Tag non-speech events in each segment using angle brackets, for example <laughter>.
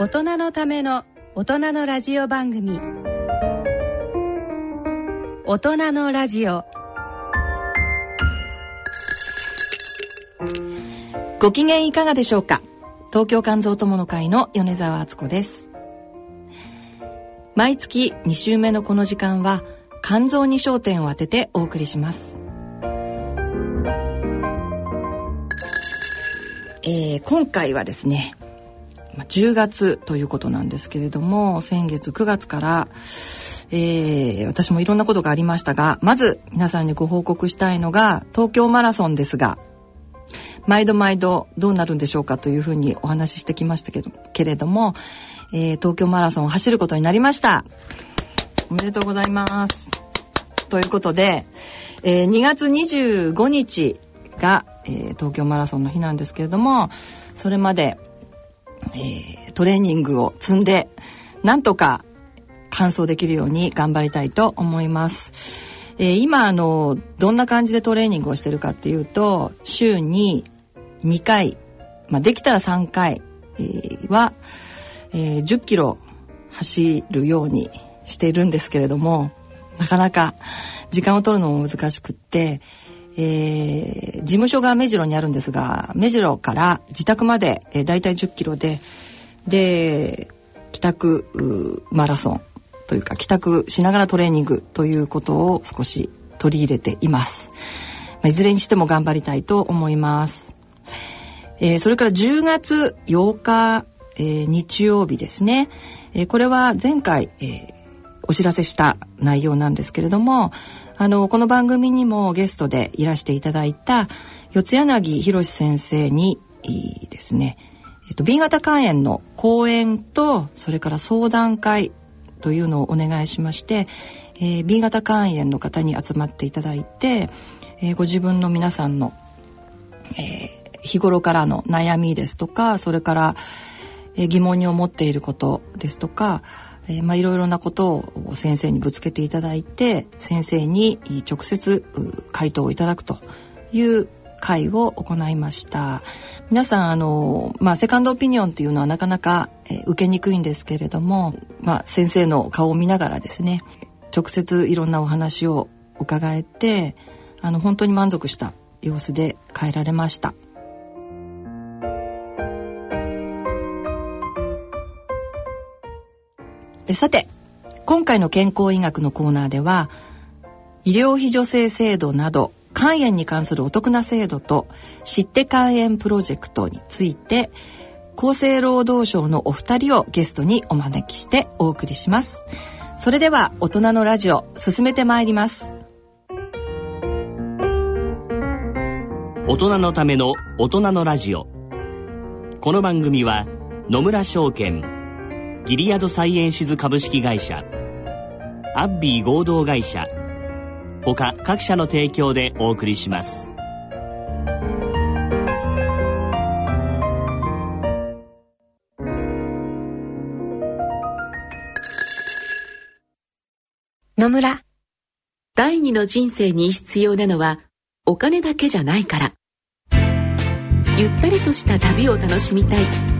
大人のための大人のラジオ番組。大人のラジオ。ご機嫌いかがでしょうか？東京肝臓友の会の米澤敦子です。毎月2週目のこの時間は肝臓に焦点を当ててお送りします。えー、今回はですね10月ということなんですけれども先月9月から、えー、私もいろんなことがありましたがまず皆さんにご報告したいのが東京マラソンですが毎度毎度どうなるんでしょうかというふうにお話ししてきましたけどけれども、えー、東京マラソンを走ることになりました。おめでとうございます。ということで、えー、2月25日がえー、東京マラソンの日なんですけれどもそれまで、え、トレーニングを積んでなんとか完走できるように頑張りたいと思います。えー、今あのどんな感じでトレーニングをしてるかっていうと週に2回、まあ、できたら3回、えー、は、えー、10キロ走るようにしているんですけれどもなかなか時間を取るのも難しくって、えー、事務所が目白にあるんですが目白から自宅まで、えー、大体1 0キロでで帰宅マラソンというか帰宅しながらトレーニングということを少し取り入れています、まあ、いずれにしても頑張りたいと思います、えー、それから10月8日、えー、日曜日ですね、えー、これは前回、えー、お知らせした内容なんですけれどもあのこの番組にもゲストでいらしていただいた四柳博先生にですね、えっと、B 型肝炎の講演とそれから相談会というのをお願いしまして、えー、B 型肝炎の方に集まっていただいて、えー、ご自分の皆さんの、えー、日頃からの悩みですとかそれから、えー、疑問に思っていることですとかえー、まあ、いろいろなことを先生にぶつけていただいて先生に直接回答をいただくという会を行いました皆さんあの、まあ、セカンドオピニオンっていうのはなかなか、えー、受けにくいんですけれども、まあ、先生の顔を見ながらですね直接いろんなお話を伺えてあの本当に満足した様子で帰られました。さて今回の健康医学のコーナーでは医療費助成制度など肝炎に関するお得な制度と知って肝炎プロジェクトについて厚生労働省のお二人をゲストにお招きしてお送りします。それでは大人のラジオ進めてまいります。大人のための大人のラジオ。この番組は野村証券ギリアドサイエンシズ株式会社。アッビー合同会社。他各社の提供でお送りします。野村。第二の人生に必要なのはお金だけじゃないから。ゆったりとした旅を楽しみたい。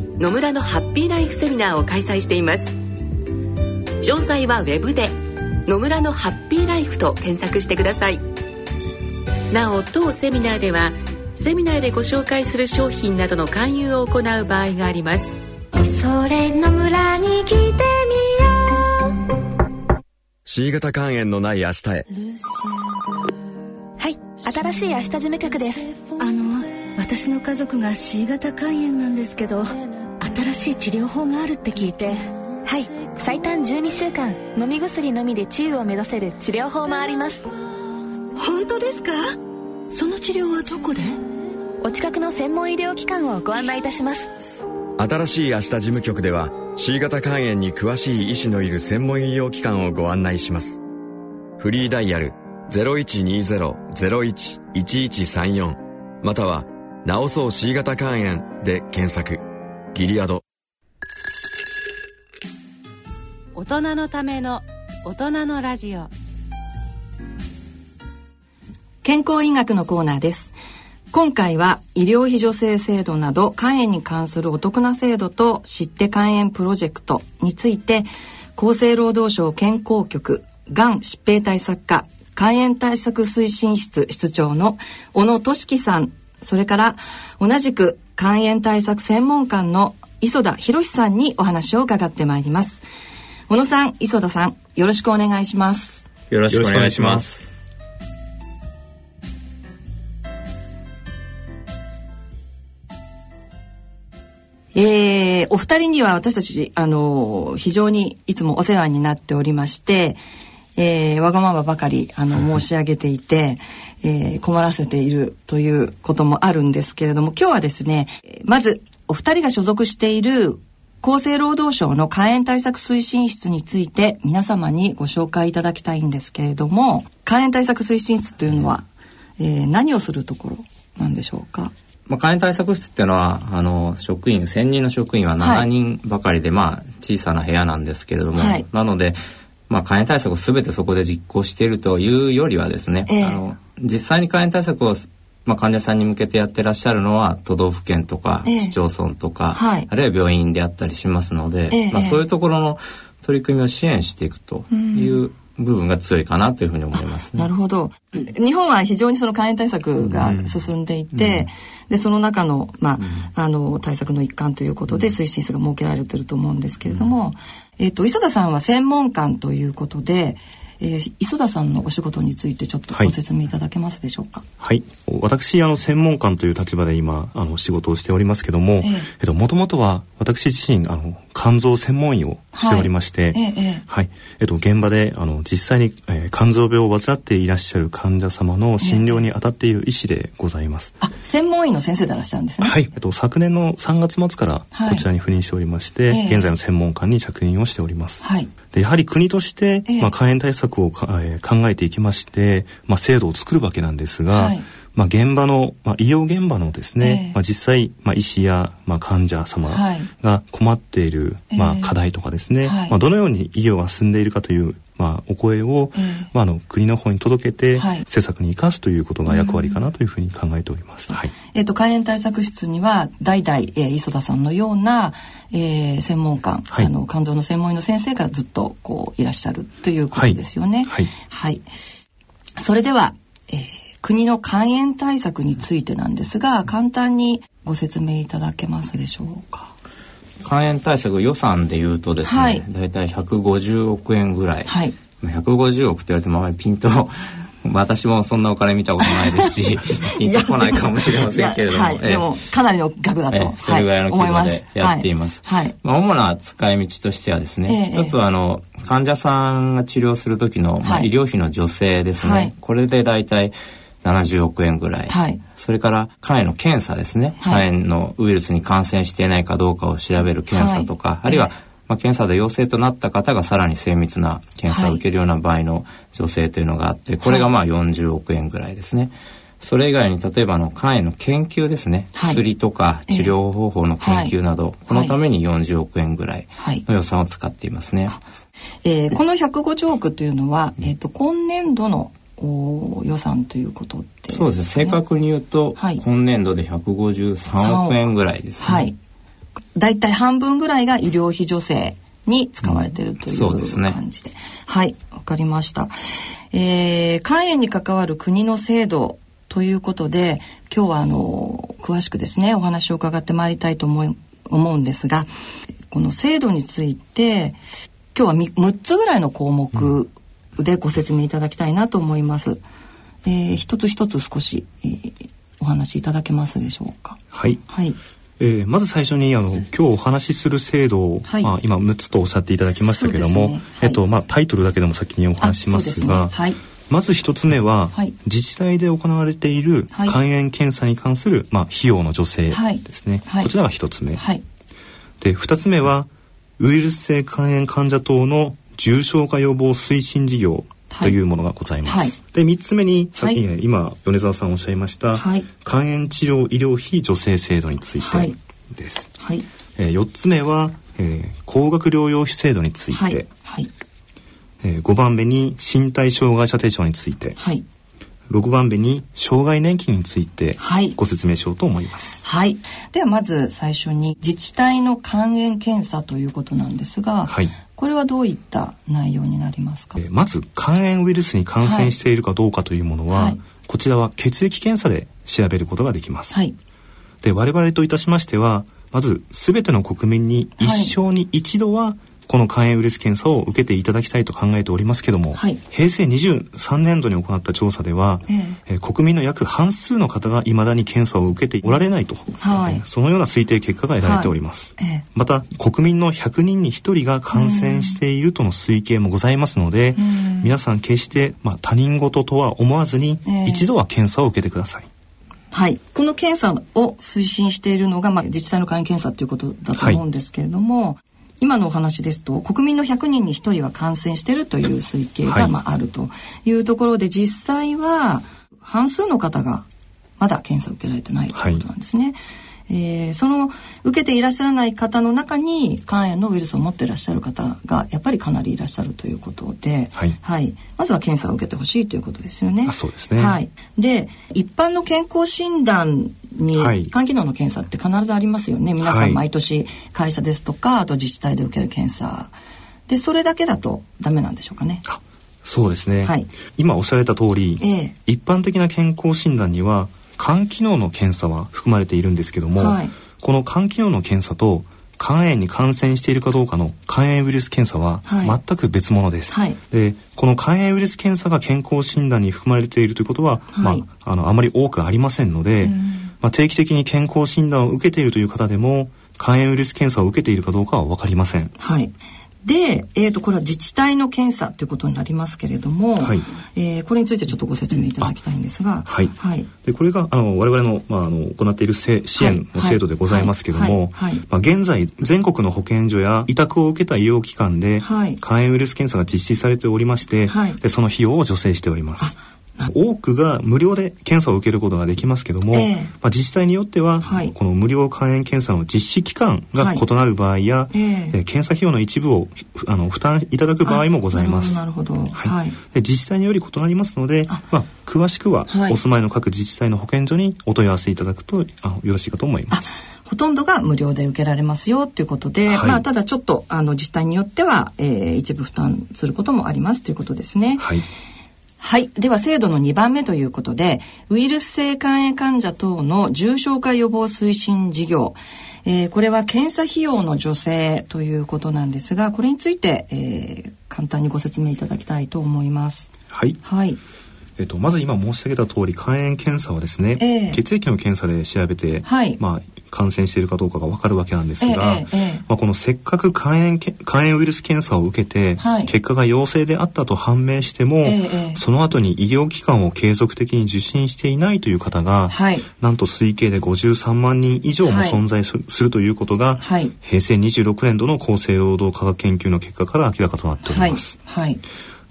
野村のハッピーライフセミナーを開催しています。詳細はウェブで「野村のハッピーライフ」と検索してください。なお当セミナーではセミナーでご紹介する商品などの勧誘を行う場合があります。それ野村に来てみよう。C 型肝炎のない明日へ。はい新しい明日事務局です。あの私の家族が C 型肝炎なんですけど新しい治療法があるって聞いて。はい。最短12週間。飲み薬のみで治癒を目指せる治療法もあります。本当ですか？その治療はどこで？お近くの専門医療機関をご案内いたします。新しい明日事務局では C 型肝炎に詳しい医師のいる専門医療機関をご案内します。フリーダイヤル0120-01-1134または「治そう C 型肝炎」で検索ギリアド。大人のための大人のラジオ。健康医学のコーナーです。今回は医療費助成制度など肝炎に関するお得な制度と知って肝炎プロジェクトについて厚生労働省健康局がん疾病対策課肝炎対策推進室室長の小野俊樹さんそれから同じく肝炎対策専門官の磯田博さんにお話を伺ってまいります。小野さん磯田さんよろしくお願いします。よろしくお願いします。えー、お二人には私たち、あの、非常にいつもお世話になっておりまして、えー、わがままばかりあの申し上げていて、えー、困らせているということもあるんですけれども今日はですねまずお二人が所属している厚生労働省の肝炎対策推進室について皆様にご紹介いただきたいんですけれども肝炎対策推進室というのは、えー、何をするところなんでしょうか？まあ、肝炎対策室っていうのはあの職員専任の職員は7人ばかりで、はい、まあ小さな部屋なんですけれども、はい、なのでまあ、肝炎対策を全てそこで実行しているというよりはですね、えー、あの実際に肝炎対策を、まあ、患者さんに向けてやってらっしゃるのは都道府県とか市町村とか、えーはい、あるいは病院であったりしますので、えー、まあ、そういうところの取り組みを支援していくという部分が強いかなというふうに思います、ね、なるほど。日本は非常にその肝炎対策が進んでいて、うん。うん、でその中のまあ、あの対策の一環ということで推進室が設けられてると思うんですけれども、えっ、と磯田さんは専門官ということで、えー、磯田さんのお仕事についてちょっとご説明いただけますでしょうか？はい、はい、私あの専門官という立場で今あの仕事をしておりますけども、えー、えっと元々は私自身あの肝臓専門医をしておりまして、はい、えー、はい、えっと現場であの実際に、えー、肝臓病を患っていらっしゃる患者様の診療に当たっている医師でございます。あ、専門医の先生でいらっしゃるんですね。はい、えっと昨年の3月末からこちらに赴任しておりまして、はい、現在の専門官に着任をしております。はい。でやはり国として、まあ肝炎対策をか、えー、考えていきまして、まあ制度を作るわけなんですが。はいまあ、現場の、まあ、医療現場のですね、えー、まあ、実際、まあ、医師や、まあ、患者様が困っている、はい、まあ、課題とかですね、えー、まあ、どのように医療が進んでいるかという、まあ、お声を、えー、まあ、あの国の方に届けて、はい、施策に生かすということが役割かなというふうに考えております。はい、えっ、ー、と肝炎対策室には代々、えー、磯田さんのような、えー、専門官、はい、あの肝臓の専門医の先生がずっとこういらっしゃるということですよね。はい。はい、それでは、えー国の肝炎対策についてなんですが簡単にご説明いただけますでしょうか？肝炎対策予算でいうとですね、はい、大体150億円ぐらい、はい、150億って言われてもあまりピンと <laughs> 私もそんなお金見たことないですし <laughs> ピンとこないかもしれませんけれども、はい、でもかなりの額だと、それぐらいの規模でやっています、はい。まあ、主な使い道としてはですね、一つはあの患者さんが治療する時の、まあ、医療費の助成ですね、これで大体70億円ぐらい、はい、それから肝炎の検査ですね、はい、肝炎のウイルスに感染していないかどうかを調べる検査とか、はい、あるいは、まあ、検査で陽性となった方がさらに精密な検査を受けるような場合の助成というのがあってこれがまあ40億円ぐらいですね。それ以外に例えばの肝炎の研究ですね、はい、薬とか治療方法の研究など、はい、このために40億円ぐらいの予算を使っていますね。はい、えー、この150億というのは、えーと今年度の予算ということで、ね、そうですね。正確に言うと、はい、今年度で153億円ぐらいです、ね、はい。大体半分ぐらいが医療費助成に使われているという、うん、感じで、はい。わかりました、えー、肝炎に関わる国の制度ということで今日はあの詳しくですねお話を伺ってまいりたいと思い思うんですがこの制度について今日は6つぐらいの項目でご説明いただきたいなと思います。えー、一つ一つ少し、えー、お話しいただけますでしょうか。はい。はい。えー、まず最初にあの今日お話しする制度を、はい、まあ、今6つとおっしゃっていただきましたけども、ね。はい、えっとまあ、タイトルだけでも先にお話しますが、ね。はい、まず一つ目は、はい、自治体で行われている肝炎検査に関する、まあ、費用の助成ですね、こちらが一つ目、で2つ目はウイルス性肝炎患者等の重症化予防推進事業というものがございます。はい、で3つ目にさっき、はい、今米沢さんおっしゃいました、はい、肝炎治療医療費助成制度についてです。はい、えー、4つ目は、えー、高額療養費制度について、はい。はい。えー、5番目に身体障害者手帳について、はい、6番目に障害年金についてご説明しようと思います。はい。ではまず最初に自治体の肝炎検査ということなんですが、はい、これはどういった内容になりますか？まず肝炎ウイルスに感染しているかどうかというものは、はい、こちらは血液検査で調べることができます。はい、で我々といたしましては、まずすべての国民に一生に一度は、はいこの肝炎ウイルス検査を受けていただきたいと考えておりますけども、はい、平成23年度に行った調査では、えー、国民の約半数の方がいまだに検査を受けておられないと、はい、そのような推定結果が得られております、はい。えー、また国民の100人に1人が感染しているとの推計もございますので、皆さん決して、まあ、他人事とは思わずに、一度は検査を受けてください。はい、この検査を推進しているのが、まあ、自治体の簡易検査ということだと思うんですけれども、はい、今のお話ですと国民の100人に1人は感染しているという推計が、まあ、あるというところで実際は半数の方がまだ検査を受けられてないということなんですね。はいえー、その受けていらっしゃらない方の中に肝炎のウイルスを持っていらっしゃる方がやっぱりかなりいらっしゃるということで、はい、はい、まずは検査を受けてほしいということですよね。あそうですね。はい。で、一般の健康診断に肝機能の検査って必ずありますよね。皆さん毎年会社ですとか、あと自治体で受ける検査。で、それだけだとダメなんでしょうかね。そうですね。はい、今おっしゃられた通り、ええ、一般的な健康診断には肝機能の検査は含まれているんですけども、はい、この肝機能の検査と肝炎に感染しているかどうかの肝炎ウイルス検査は全く別物です。はい、でこの肝炎ウイルス検査が健康診断に含まれているということは、はい、まあ、あのあまり多くありませんので、まあ、定期的に健康診断を受けているという方でも肝炎ウイルス検査を受けているかどうかは分かりません。はいで、えーと、これは自治体の検査ということになりますけれども、はい、えー、これについてちょっとご説明いただきたいんですが、はい。はい、でこれがあの我々の,、まあ、あの行っている支援の制度でございますけれども、まあ、現在全国の保健所や委託を受けた医療機関で、はい、肝炎ウイルス検査が実施されておりまして、はい、でその費用を助成しております。多くが無料で検査を受けることができますけども、えー、まあ、自治体によっては、はい、この無料肝炎検査の実施期間が異なる場合や、はい、えー、検査費用の一部をあの負担いただく場合もございます。なるほど。はい。で自治体により異なりますので、まあ、詳しくは、お住まいの各自治体の保健所にお問い合わせいただくとあよろしいかと思います。ほとんどが無料で受けられますよということで、はい、まあただちょっとあの自治体によっては、えー、一部負担することもありますということですね。はい。はい。では、制度の2番目ということで、ウイルス性肝炎患者等の重症化予防推進事業。えー、これは検査費用の助成ということなんですが、これについて、えー、簡単にご説明いただきたいと思います。はい。はい。えっと、まず今申し上げた通り肝炎検査はですね、えー、血液の検査で調べて、はい、まあ感染しているかどうかがわかるわけなんですが、ええまあ、このせっかく肝炎肝炎ウイルス検査を受けて、はい、結果が陽性であったと判明しても、え、その後に医療機関を継続的に受診していないという方が、はい、なんと推計で53万人以上も存在する,、ということが、はい、平成26年度の厚生労働科学研究の結果から明らかとなっております。はい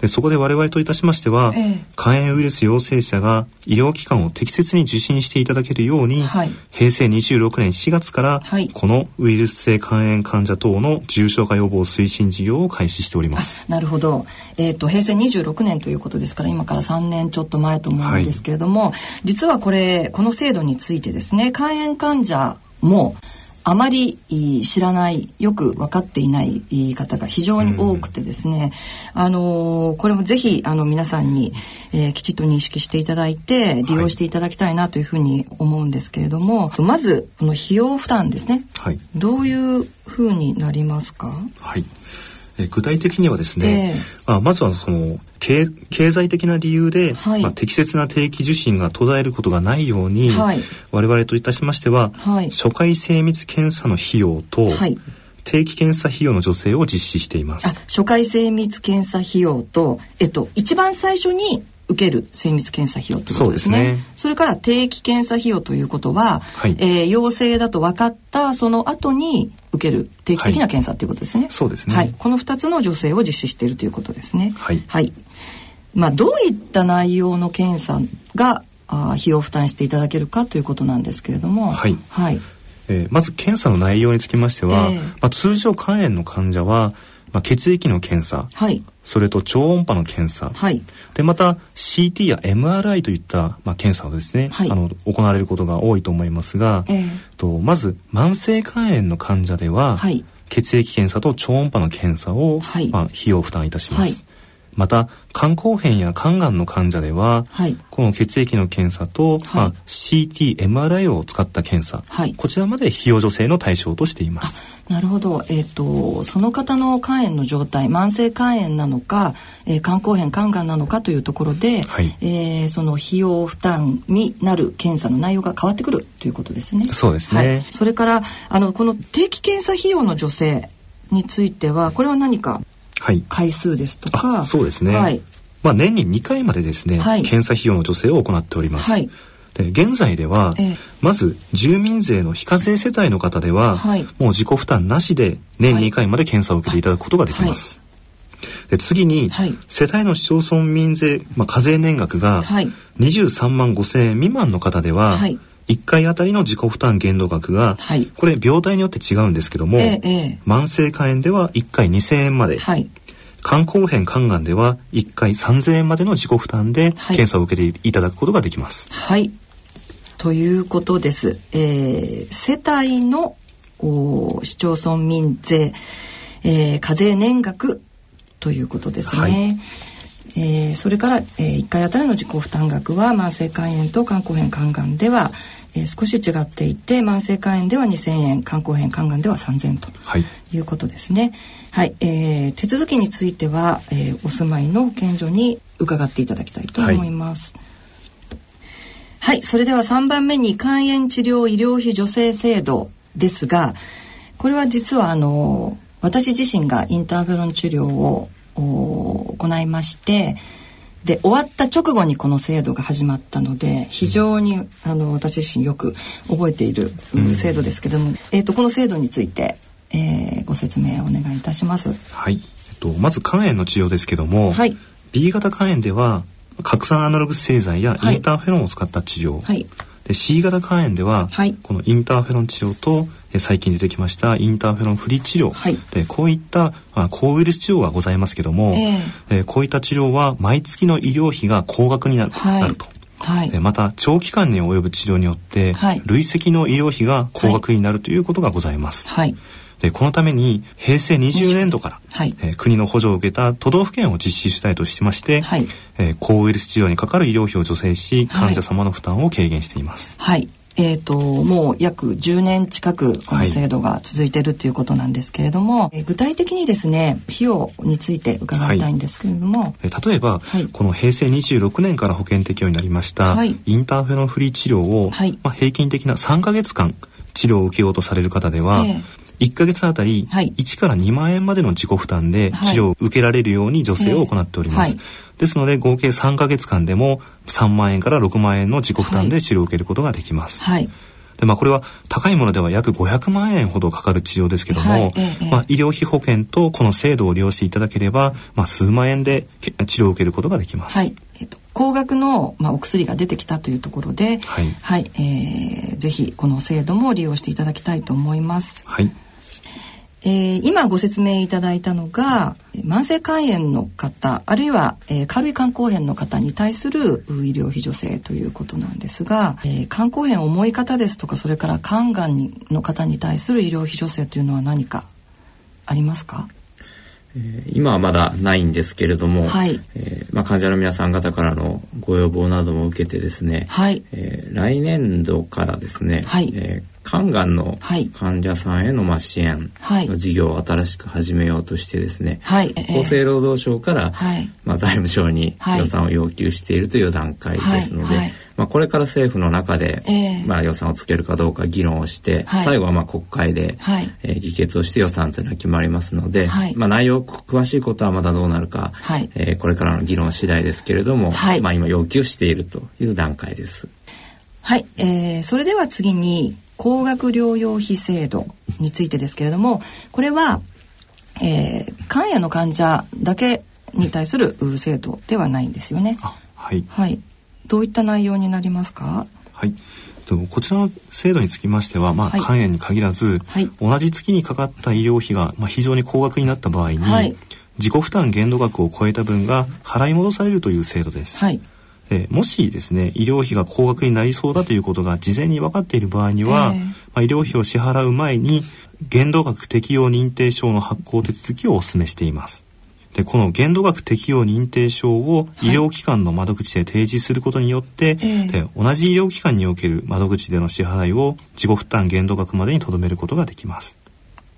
でそこで我々といたしましては、ええ、肝炎ウイルス陽性者が医療機関を適切に受診していただけるように、はい、平成26年4月から、はい、このウイルス性肝炎患者等の重症化予防推進事業を開始しております。なるほど、えーと、平成26年ということですから今から3年ちょっと前と思うんですけれども、はい、実はこれこの制度についてですね肝炎患者もあまり知らないよく分かっていない方が非常に多くてですね、うん、あのこれもぜひあの皆さんに、えー、きちっと認識していただいて利用していただきたいなというふうに思うんですけれども、はい、まずこの費用負担ですね、はい、どういうふうになりますか？はい。え具体的にはですね、えー、あまずはその経経済的な理由で、はい、まあ、適切な定期受診が途絶えることがないように、はい、我々といたしましては、はい、初回精密検査の費用と、定期検査費用の助成を実施しています。初回精密検査費用と、えっと、一番最初に受ける精密検査費用ということですね。そすねそれから定期検査費用ということは、はい、えー、陽性だと分かったその後に受ける定期的な検査ということですね。はい、そうですね。はい。この2つの助成を実施しているということですね。はい。はい。まあ、どういった内容の検査があ費用負担していただけるかということなんですけれども。はい。はい。えー、まず検査の内容につきましては、えー、まあ、通常肝炎の患者は、まあ、血液の検査、はい、それと超音波の検査、はい、でまた CT や MRI といった、まあ、検査をですね、はい、あの行われることが多いと思いますが、えー、とまず慢性肝炎の患者では、はい、血液検査と超音波の検査を、はい。まあ、費用負担いたします。また肝硬変や肝がんの患者では、はい、この血液の検査と、はい、まあ、CT、MRI を使った検査、はい、こちらまで費用助成の対象としています。なるほど、えーと、その方の肝炎の状態慢性肝炎なのか、えー、肝硬変肝がんなのかというところで、はい、えー、その費用負担になる検査の内容が変わってくるということですね。そうですね、はい、それからあのこの定期検査費用の助成についてはこれは何か回数ですとか、そうですね、はい、まあ、年に2回までですね、検査費用の助成を行っております。はいで現在では、ええ、まず住民税の非課税世帯の方では、はい、もう自己負担なしで年2回まで検査を受けていただくことができます。はい、で次に、はい、世帯の市町村民税、まあ、課税年額が23万5千円未満の方では、1回あたりの自己負担限度額が、これ病態によって違うんですけども、え、慢性肝炎では1回2千円まで、肝硬変肝がんでは1回3000円までの自己負担で検査を受けていただくことができます。はい、ということです。えー、世帯の市町村民税、えー、課税年額ということですね。はい、えー、それから、えー、1回あたりの自己負担額は慢性肝炎と肝硬変肝がんでは、えー、少し違っていて慢性肝炎では2,000円肝硬変肝がんでは3,000円ということですね。はい、えー、手続きについては、えー、お住まいの保健所に伺っていただきたいと思います。はいはい、それでは3番目に肝炎治療医療費助成制度ですが、これは実はあの私自身がインターフェロン治療を行いまして、で終わった直後にこの制度が始まったので非常にあの私自身よく覚えている制度ですけども、うん、えーと、この制度について、えー、ご説明お願いいたします。はい、えっと、まず肝炎の治療ですけども、はい、B 型肝炎では核酸アナログ製剤やインターフェロンを使った治療、はい、で C 型肝炎では、はい、このインターフェロン治療と最近出てきましたインターフェロン不利治療、はい、でこういった、まあ、抗ウイルス治療がございますけども、えー、こういった治療は毎月の医療費が高額になる,、なると。はい、また長期間に及ぶ治療によって、累積の医療費が高額になるということがございます。はいでこのために平成20年度から、はい。えー、国の補助を受けた都道府県を実施したいとしまして、はい。えー、抗ウイルス治療にかかる医療費を助成し患者様の負担を軽減しています。はい、えーと、もう約10年近くこの制度が続いているということなんですけれども、はい、具体的にですね費用について伺いたいんですけれども、はい、例えば、はい、この平成26年から保険適用になりました、インターフェロンフリー治療を、まあ、平均的な3か月間治療を受けようとされる方では、えー1か月あたり1から2万円までの自己負担で治療を受けられるように助成を行っております。ですので合計3か月間でも3万円から6万円の自己負担で治療を受けることができます。はい。でまあ、これは高いものでは約500万円ほどかかる治療ですけども、はい。ええ、まあ、医療費保険とこの制度を利用していただければ、まあ、数万円で治療を受けることができます。はい。えっと、高額の、まあ、お薬が出てきたというところで、はい、はい、えー、ぜひこの制度も利用していただきたいと思います。はいえー、今ご説明いただいたのが慢性肝炎の方あるいは、えー、軽い肝硬変の方に対する医療費助成ということなんですが、えー、肝硬変重い方ですとかそれから肝がんの方に対する医療費助成というのは何かありますか？え今はまだないんですけれども、はい。えーまあ、患者の皆さん方からのご要望なども受けてですね、はい。えー、来年度からですね、はい。えー、肝がんの患者さんへのまあ支援の事業を新しく始めようとしてですね、はい、厚生労働省から、はい、まあ、財務省に予算を要求しているという段階ですので、ままあ、これから政府の中で、えー、まあ、予算をつけるかどうか議論をして、はい、最後はまあ国会で、はい、えー、議決をして予算というのは決まりますので、はい、まあ、内容詳しいことはまだどうなるか、はい、えー、これからの議論次第ですけれども、はい、まあ、今要求しているという段階です。はい、えー、それでは次に高額療養費制度についてですけれどもこれは、えー、肝炎の患者だけに対する制度ではないんですよね。はい、はい、どういった内容になりますか？はい。こちらの制度につきましては、まあ、肝炎に限らず、はい、同じ月にかかった医療費が、まあ、非常に高額になった場合に、はい、自己負担限度額を超えた分が払い戻されるという制度です。はいえもしですね医療費が高額になりそうだということが事前に分かっている場合には、えー、まあ、医療費を支払う前に限度額適用認定証の発行手続きをお勧めしています。でこの限度額適用認定証を医療機関の窓口で提示することによって、はい、で同じ医療機関における窓口での支払いを自己負担限度額までにとどめることができます。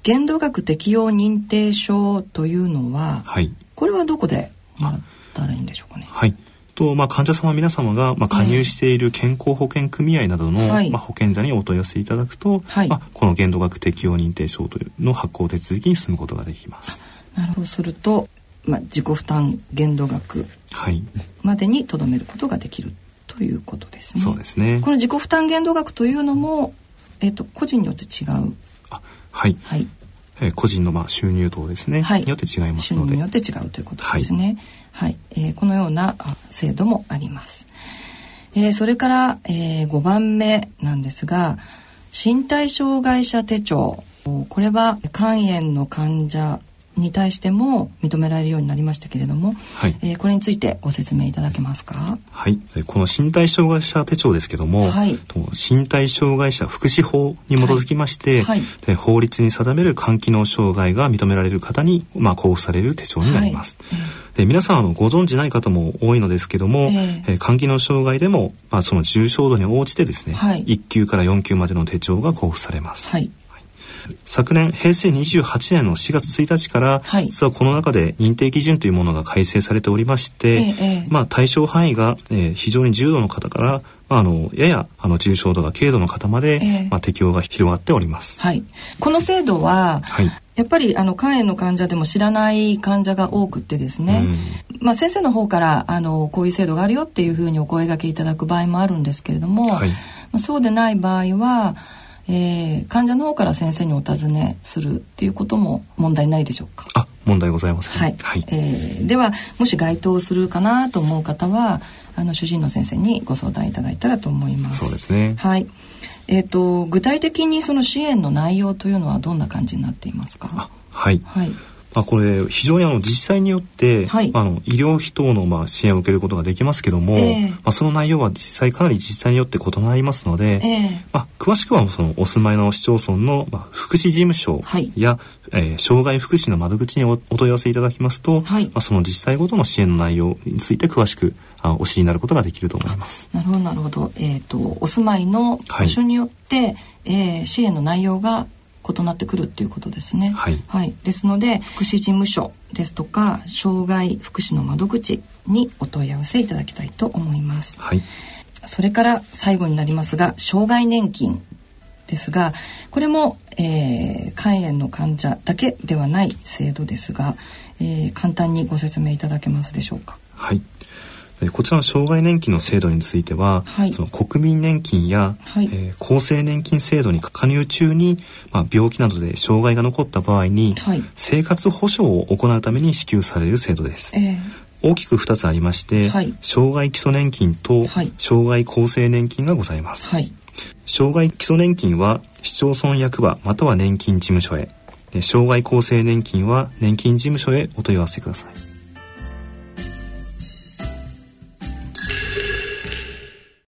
限度額適用認定証というのは、はい、これはどこでもらったらいいんでしょうかね。はいと、まあ、患者様皆様が、まあ、加入している健康保険組合などの、えー、まあ、保険者にお問い合わせいただくと、はい、まあ、この限度額適用認定証というの発行手続きに進むことができます。なるほどするとまあ、自己負担限度額までにとどめることができるということですね。そうですね。この自己負担限度額というのも、えっ、ー、と個人によって違う。あ、はい。はい。えー、個人のまあ収入等ですね、はい、によって違いますので。収入によって違うということですね。はい、はい、えー、このような制度もあります。えー、それから、えー、5番目なんですが身体障害者手帳。これは肝炎の患者に対しても認められるようになりましたけれども、はい、えー、これについてご説明いただけますか？はい、この身体障害者手帳ですけども、はい、身体障害者福祉法に基づきまして、はい、で法律に定める肝機能障害が認められる方にまあ交付される手帳になります。はい、で皆さんあのご存知ない方も多いのですけども、えー、肝機能障害でもまあその重症度に応じてですね、はい、1級から4級までの手帳が交付されます。はい昨年平成28年の4月1日から、はい、実はこの中で認定基準というものが改正されておりまして、ええ、まあ、対象範囲が、えー、非常に重度の方から、まあ、あのややあの重症度が軽度の方まで、え、まあ、適用が広がっております。はい、この制度は、はい、やっぱりあの肝炎の患者でも知らない患者が多くってですね、うん、まあ、先生の方からあのこういう制度があるよっていうふうにお声がけいただく場合もあるんですけれども、はい、まあ、そうでない場合はえー、患者の方から先生にお尋ねするっていうことも問題ないでしょうか？あ問題ございません、はい、はい、えー、ではもし該当するかなと思う方はあの主治医の先生にご相談いただいたらと思います。そうですね。はい。えーと、具体的にその支援の内容というのはどんな感じになっていますか？はい、はいまあ、これ非常にあの自治体によって、はい、あの医療費等のまあ支援を受けることができますけども、えー、まあ、その内容は実際かなり自治体によって異なりますので、えー、まあ、詳しくはそのお住まいの市町村のまあ福祉事務所や、はい、えー、障害福祉の窓口にお問い合わせいただきますと、はい、まあ、その自治体ごとの支援の内容について詳しくあお知りになることができると思います。なるほどなるほど。えっ、ー、とお住まいの場所によって、はい、えー、支援の内容が異なってくるっていうことですね。はい、はい、ですので福祉事務所ですとか障害福祉の窓口にお問い合わせいただきたいと思います。はい、それから最後になりますが障害年金ですがこれも、えー、肝炎の患者だけではない制度ですが、えー、簡単にご説明いただけますでしょうか？はい。こちらの障害年金の制度については、はい、その国民年金や、はい、えー、厚生年金制度に加入中に、まあ、病気などで障害が残った場合に、はい、生活保障を行うために支給される制度です。えー大きく2つありまして、はい、障害基礎年金と、障害厚生年金がございます、はい、障害基礎年金は市町村役場または年金事務所へ。障害厚生年金は年金事務所へお問い合わせください